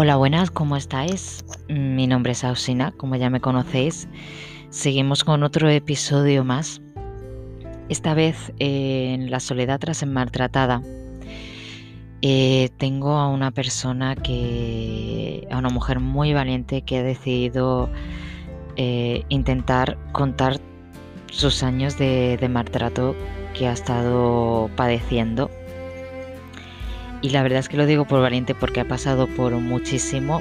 Hola, buenas, ¿cómo estáis? Mi nombre es Ausina, como ya me conocéis. Seguimos con otro episodio más. Esta vez en La soledad tras ser maltratada. Eh, tengo a una persona que, a una mujer muy valiente que ha decidido eh, intentar contar sus años de maltrato que ha estado padeciendo y la verdad es que lo digo por valiente porque ha pasado por muchísimo.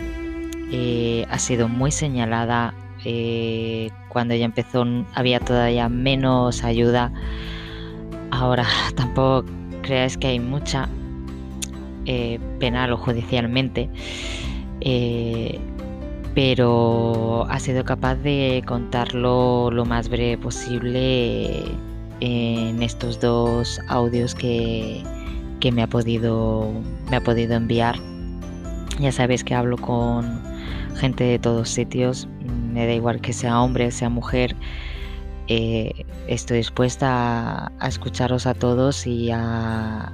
Eh, ha sido muy señalada. Eh, cuando ella empezó había todavía menos ayuda. Ahora tampoco creáis que hay mucha eh, penal o judicialmente. pero ha sido capaz de contarlo lo más breve posible en estos dos audios que, que me ha podido, me ha podido enviar. Ya sabéis que hablo con gente de todos sitios, me da igual que sea hombre, sea mujer. Eh, estoy dispuesta a, escucharos a todos y a,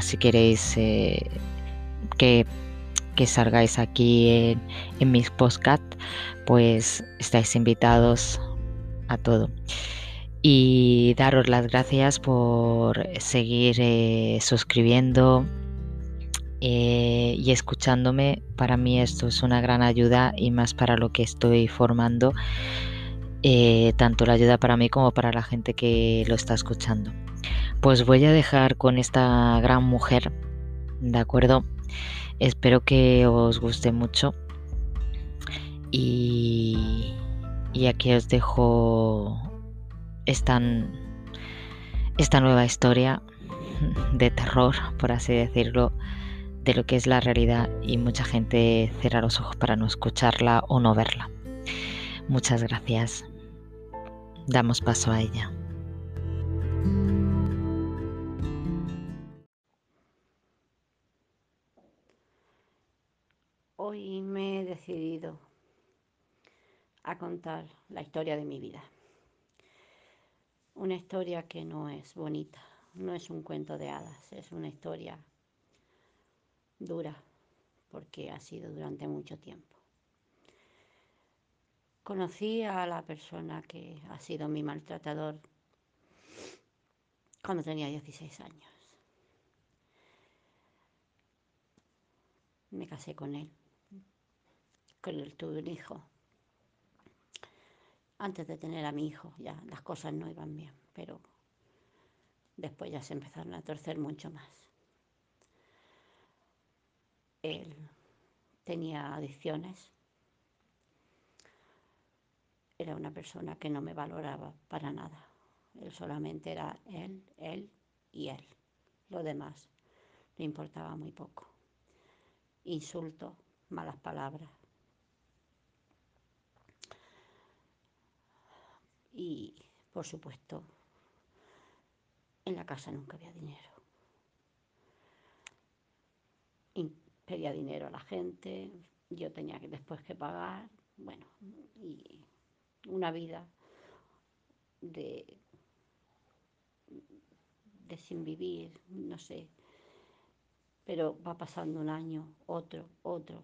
si queréis eh, que, que, salgáis aquí en, mis podcast, pues estáis invitados a todo y daros las gracias por seguir eh, suscribiendo eh, y escuchándome. Para mí esto es una gran ayuda y más para lo que estoy formando, eh, tanto la ayuda para mí como para la gente que lo está escuchando. Pues voy a dejar con esta gran mujer, ¿de acuerdo? Espero que os guste mucho y, y aquí os dejo esta, nueva historia de terror, por así decirlo, de lo que es la realidad y mucha gente cierra los ojos para no escucharla o no verla. Muchas gracias. Damos paso a ella. Hoy me he decidido a contar la historia de mi vida. Una historia que no es bonita, no es un cuento de hadas, es una historia dura, porque ha sido durante mucho tiempo. Conocí a la persona que ha sido mi maltratador cuando tenía 16 años. Me casé con él, con él tuve un hijo antes de tener a mi hijo ya las cosas no iban bien, pero después ya se empezaron a torcer mucho más. Él tenía adicciones, era una persona que no me valoraba para nada. Él solamente era él, él y él. Lo demás le importaba muy poco. Insultos, malas palabras, Y, por supuesto, en la casa nunca había dinero. Y pedía dinero a la gente, yo tenía que después que pagar, bueno, y una vida de, de sin vivir, no sé. Pero va pasando un año, otro, otro,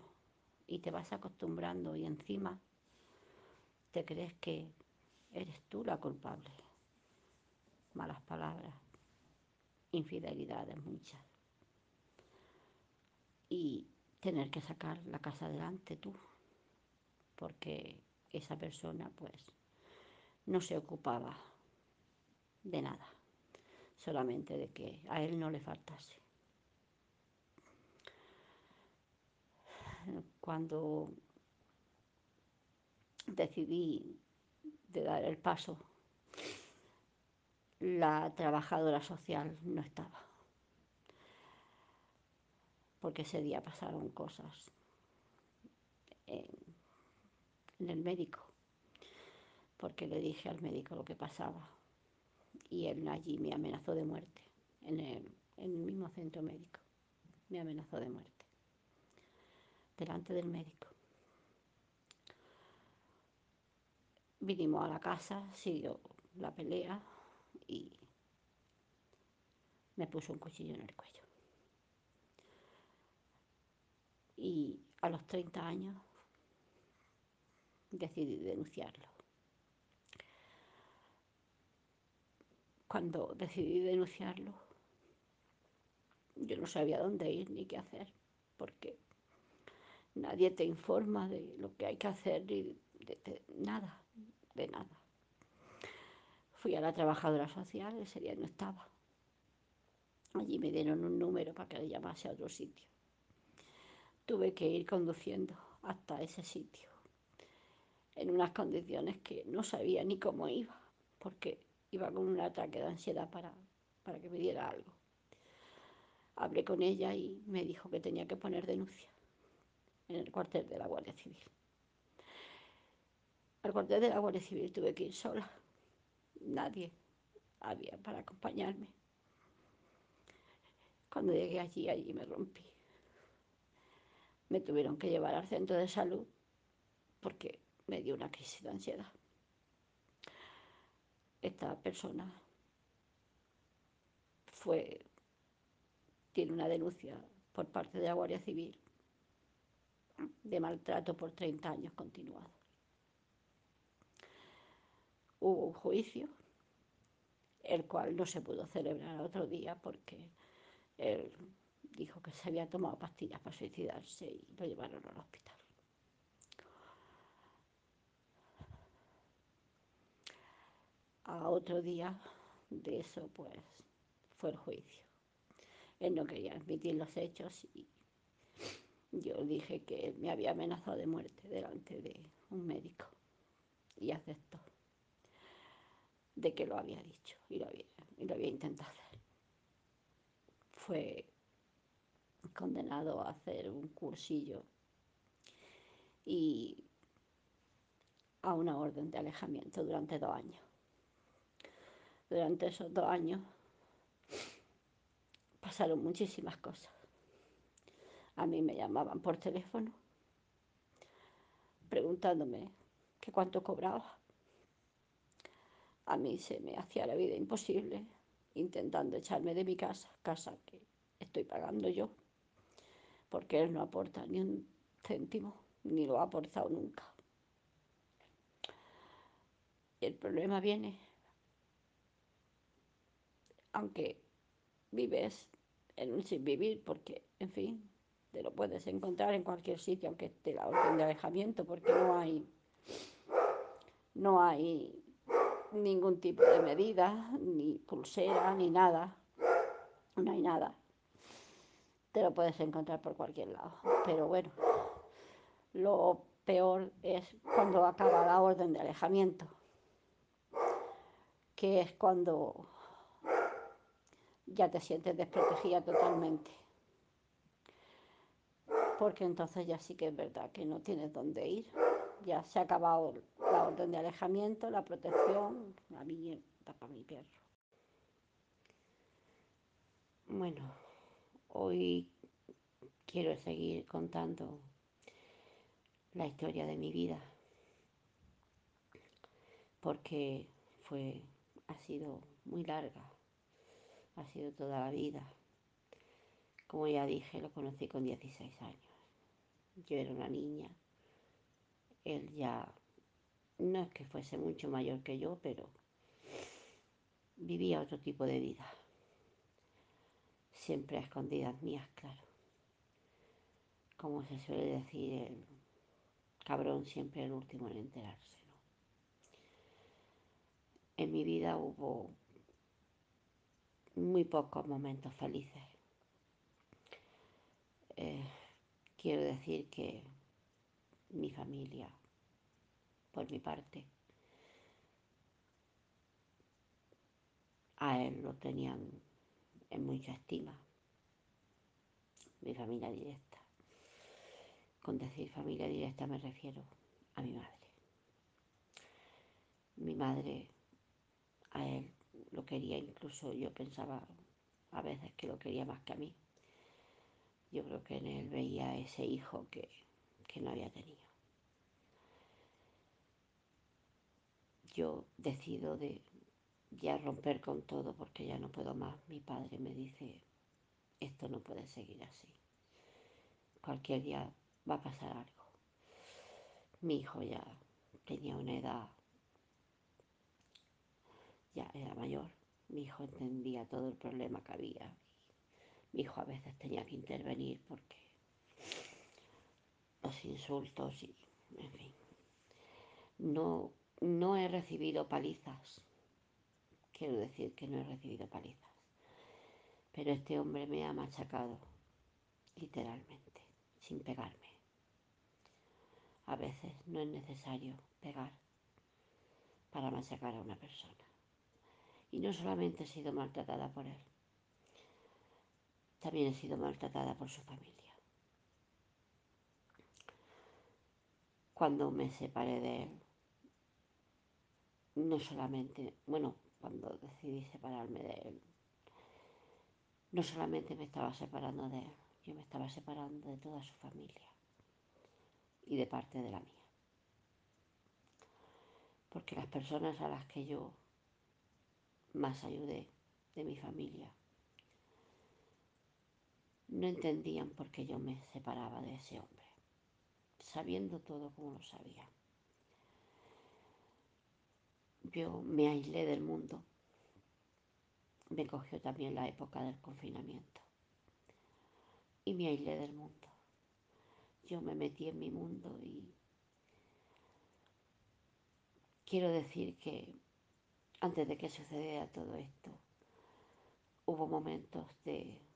y te vas acostumbrando y encima te crees que eres tú la culpable. Malas palabras, infidelidades muchas. Y tener que sacar la casa adelante tú, porque esa persona pues no se ocupaba de nada, solamente de que a él no le faltase. Cuando decidí de dar el paso, la trabajadora social no estaba. Porque ese día pasaron cosas en, el médico. Porque le dije al médico lo que pasaba. Y él allí me amenazó de muerte. En el, en el mismo centro médico. Me amenazó de muerte. Delante del médico. Vinimos a la casa, siguió la pelea y me puso un cuchillo en el cuello. Y a los 30 años decidí denunciarlo. Cuando decidí denunciarlo, yo no sabía dónde ir ni qué hacer, porque nadie te informa de lo que hay que hacer ni de, de nada, nada. Fui a la trabajadora social, ese día no estaba. Allí me dieron un número para que le llamase a otro sitio. Tuve que ir conduciendo hasta ese sitio, en unas condiciones que no sabía ni cómo iba, porque iba con un ataque de ansiedad para, para que me diera algo. Hablé con ella y me dijo que tenía que poner denuncia en el cuartel de la Guardia Civil. Al cuartel de la Guardia Civil tuve que ir sola. Nadie había para acompañarme. Cuando llegué allí, allí me rompí. Me tuvieron que llevar al centro de salud porque me dio una crisis de ansiedad. Esta persona fue, tiene una denuncia por parte de la Guardia Civil de maltrato por 30 años continuados. Hubo un juicio, el cual no se pudo celebrar otro día porque él dijo que se había tomado pastillas para suicidarse y lo llevaron al hospital. A otro día de eso, pues, fue el juicio. Él no quería admitir los hechos y yo dije que me había amenazado de muerte delante de un médico y aceptó de que lo había dicho y lo había, intentado hacer. Fue condenado a hacer un cursillo y a una orden de alejamiento durante dos años. Durante esos dos años pasaron muchísimas cosas. A mí me llamaban por teléfono preguntándome que cuánto cobraba. A mí se me hacía la vida imposible intentando echarme de mi casa, casa que estoy pagando yo, porque él no aporta ni un céntimo, ni lo ha aportado nunca. Y el problema viene, aunque vives en un sin vivir, porque, en fin, te lo puedes encontrar en cualquier sitio, aunque esté la orden de alejamiento, porque no hay, no hay ningún tipo de medida, ni pulsera, ni nada. No hay nada. Te lo puedes encontrar por cualquier lado. Pero bueno, lo peor es cuando acaba la orden de alejamiento, que es cuando ya te sientes desprotegida totalmente porque entonces ya sí que es verdad que no tienes dónde ir. Ya se ha acabado la orden de alejamiento, la protección, la mierda para mi perro. Bueno, hoy quiero seguir contando la historia de mi vida, porque fue, ha sido muy larga, ha sido toda la vida. Como ya dije, lo conocí con 16 años. Yo era una niña. Él ya no es que fuese mucho mayor que yo, pero vivía otro tipo de vida. Siempre a escondidas mías, claro. Como se suele decir, el cabrón siempre el último en enterarse. ¿no? En mi vida hubo muy pocos momentos felices. Eh, quiero decir que mi familia, por mi parte, a él lo tenían en mucha estima, mi familia directa. Con decir familia directa me refiero a mi madre. Mi madre a él lo quería, incluso yo pensaba a veces que lo quería más que a mí yo creo que en él veía ese hijo que, que no había tenido. Yo decido de ya romper con todo porque ya no puedo más. Mi padre me dice, esto no puede seguir así. Cualquier día va a pasar algo. Mi hijo ya tenía una edad, ya era mayor, mi hijo entendía todo el problema que había. Mi hijo a veces tenía que intervenir porque insultos y, en fin. No, no he recibido palizas. Quiero decir que no he recibido palizas. Pero este hombre me ha machacado, literalmente, sin pegarme. A veces no es necesario pegar para machacar a una persona. Y no solamente he sido maltratada por él, también he sido maltratada por su familia. Cuando me separé de él, no solamente, bueno, cuando decidí separarme de él, no solamente me estaba separando de él, yo me estaba separando de toda su familia y de parte de la mía. Porque las personas a las que yo más ayudé de mi familia no entendían por qué yo me separaba de ese hombre, sabiendo todo como lo sabía. Yo me aislé del mundo. Me cogió también la época del confinamiento. Y me aislé del mundo. Yo me metí en mi mundo y quiero decir que antes de que sucediera todo esto, hubo momentos de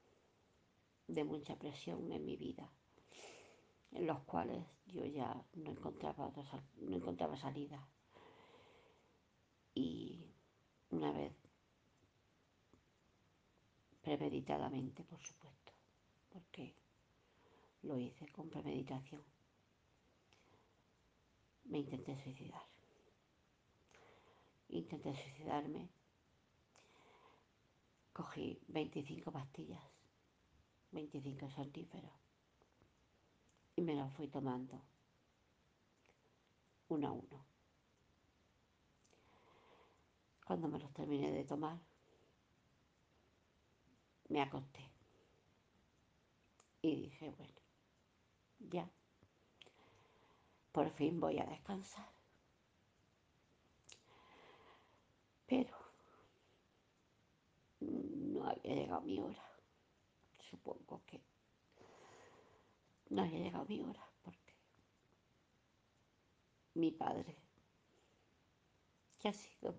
de mucha presión en mi vida, en los cuales yo ya no encontraba, no encontraba salida. Y una vez, premeditadamente, por supuesto, porque lo hice con premeditación, me intenté suicidar. Intenté suicidarme, cogí 25 pastillas 25 santíferos y me los fui tomando uno a uno. Cuando me los terminé de tomar, me acosté y dije, bueno, ya, por fin voy a descansar. Pero no había llegado mi hora supongo que no haya llegado mi hora porque mi padre, que ha sido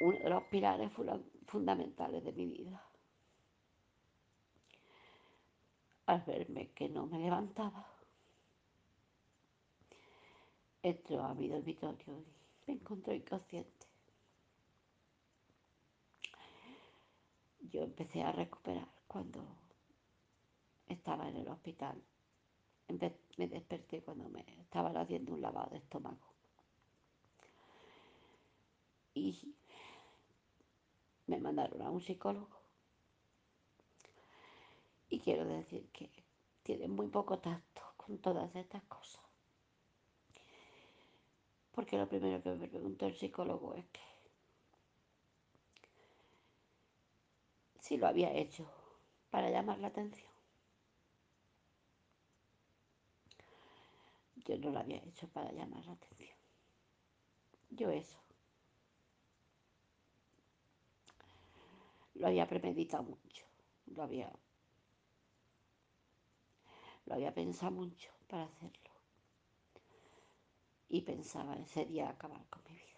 uno de los pilares fundamentales de mi vida, al verme que no me levantaba, entró a mi dormitorio y me encontró inconsciente. yo empecé a recuperar cuando estaba en el hospital. Me desperté cuando me estaban haciendo un lavado de estómago. Y me mandaron a un psicólogo. Y quiero decir que tiene muy poco tacto con todas estas cosas. Porque lo primero que me preguntó el psicólogo es que si lo había hecho para llamar la atención. Yo no lo había hecho para llamar la atención. Yo eso. Lo había premeditado mucho. Lo había. Lo había pensado mucho para hacerlo. Y pensaba ese día acabar con mi vida.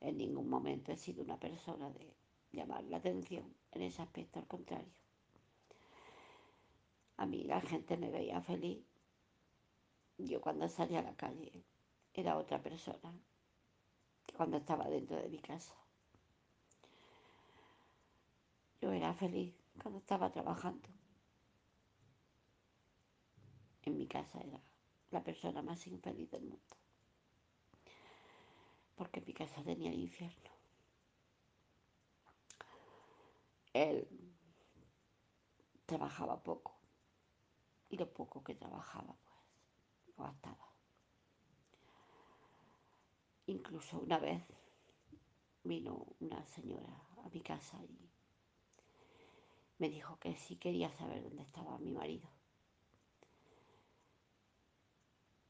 En ningún momento he sido una persona de llamar la atención en ese aspecto, al contrario. A mí la gente me veía feliz. Yo cuando salía a la calle era otra persona que cuando estaba dentro de mi casa. Yo era feliz cuando estaba trabajando. En mi casa era la persona más infeliz del mundo. Porque mi casa tenía el infierno. Él trabajaba poco y lo poco que trabajaba pues lo gastaba. Incluso una vez vino una señora a mi casa y me dijo que sí quería saber dónde estaba mi marido.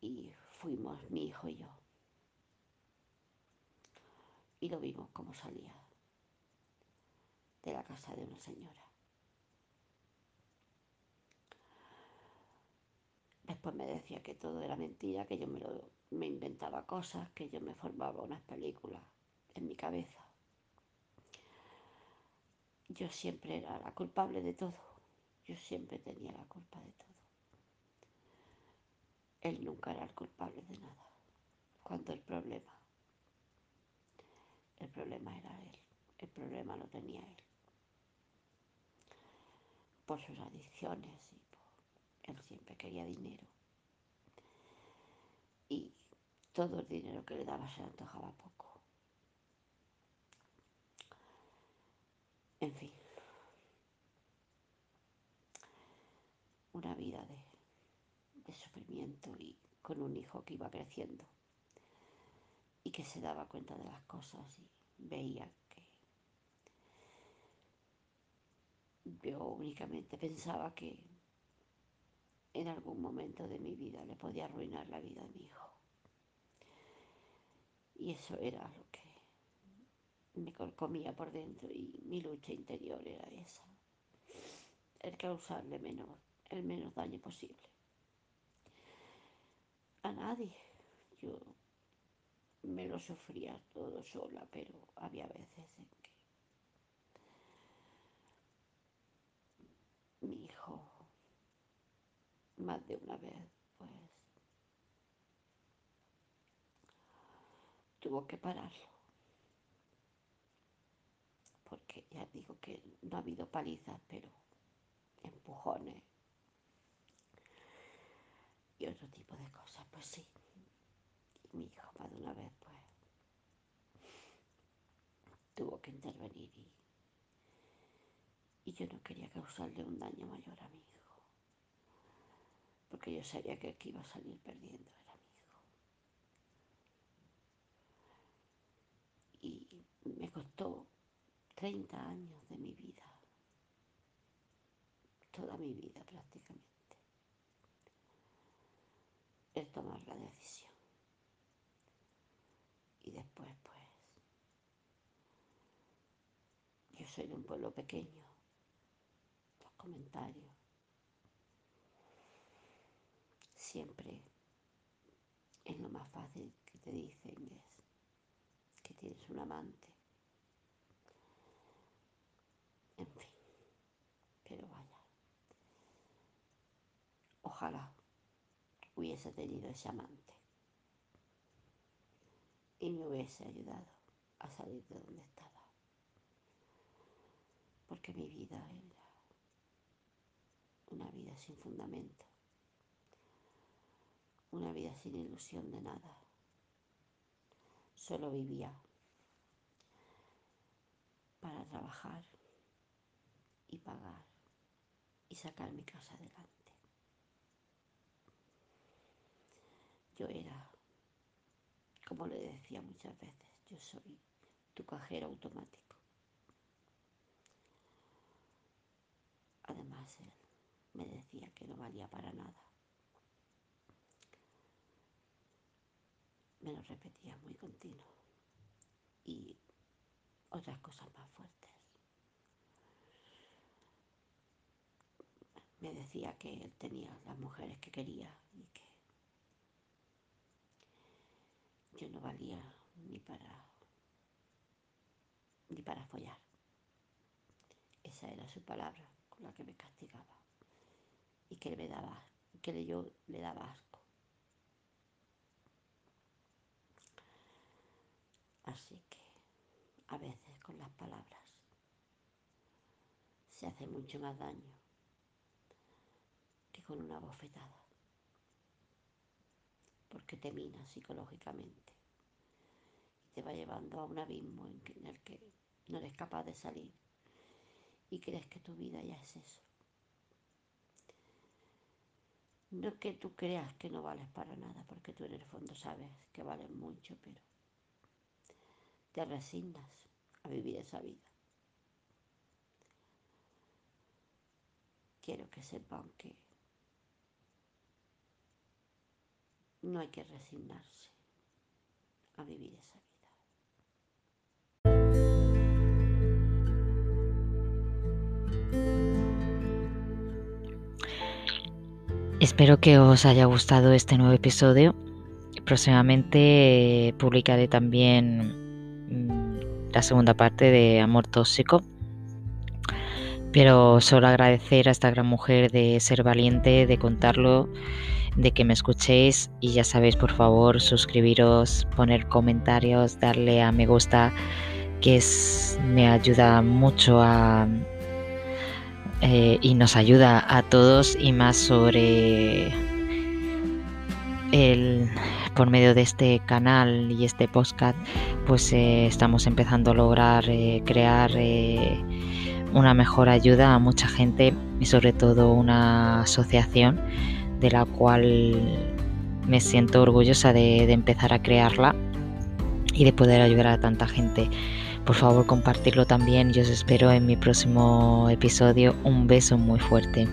Y fuimos mi hijo y yo. Y lo vimos como salía de la casa de una señora. Después me decía que todo era mentira, que yo me, me inventaba cosas, que yo me formaba unas películas en mi cabeza. Yo siempre era la culpable de todo. Yo siempre tenía la culpa de todo. Él nunca era el culpable de nada. Cuando el problema, el problema era él. El problema lo tenía él. Por sus adicciones y por... Él siempre quería dinero. Y todo el dinero que le daba se le antojaba poco. En fin. Una vida de, de sufrimiento y con un hijo que iba creciendo y que se daba cuenta de las cosas y veía que yo únicamente pensaba que en algún momento de mi vida le podía arruinar la vida a mi hijo. Y eso era lo que me comía por dentro y mi lucha interior era esa. El causarle menos, el menos daño posible. A nadie. Yo me lo sufría todo sola, pero había veces en que mi hijo, más de una vez, pues tuvo que pararlo. Porque ya digo que no ha habido palizas, pero empujones y otro tipo de cosas, pues sí. Y mi hijo más de una vez, pues, tuvo que intervenir y, y yo no quería causarle un daño mayor a mi hijo. Porque yo sabía que el que iba a salir perdiendo era mi hijo. Y me costó 30 años de mi vida, toda mi vida prácticamente, el tomar la decisión. Y después, pues, yo soy de un pueblo pequeño, comentarios, siempre es lo más fácil que te dicen es que tienes un amante. En fin, pero vaya. Ojalá hubiese tenido ese amante y me hubiese ayudado a salir de donde estaba. Porque mi vida era una vida sin fundamento, una vida sin ilusión de nada. Solo vivía para trabajar y pagar y sacar mi casa adelante. Yo era, como le decía muchas veces, yo soy tu cajero automático. Además, él me decía que no valía para nada. Me lo repetía muy continuo. Y otras cosas más fuertes. Me decía que él tenía las mujeres que quería y que yo no valía ni para ni para follar. Esa era su palabra con la que me castigaba y que me daba, que yo le daba asco. Así que a veces con las palabras se hace mucho más daño que con una bofetada, porque te mina psicológicamente y te va llevando a un abismo en el que no eres capaz de salir y crees que tu vida ya es eso. No que tú creas que no vales para nada, porque tú en el fondo sabes que vales mucho, pero te resignas a vivir esa vida. quiero que sepan que no hay que resignarse a vivir esa Espero que os haya gustado este nuevo episodio. Próximamente publicaré también mm, la segunda parte de Amor Tóxico. Pero solo agradecer a esta gran mujer de ser valiente, de contarlo, de que me escuchéis y ya sabéis, por favor, suscribiros, poner comentarios, darle a me gusta, que es, me ayuda mucho a, eh, y nos ayuda a todos y más sobre el por medio de este canal y este podcast pues eh, estamos empezando a lograr eh, crear una mejor ayuda a mucha gente y sobre todo una asociación de la cual me siento orgullosa de empezar a crearla y de poder ayudar a tanta gente por favor compartirlo también. Yo os espero en mi próximo episodio. Un beso muy fuerte.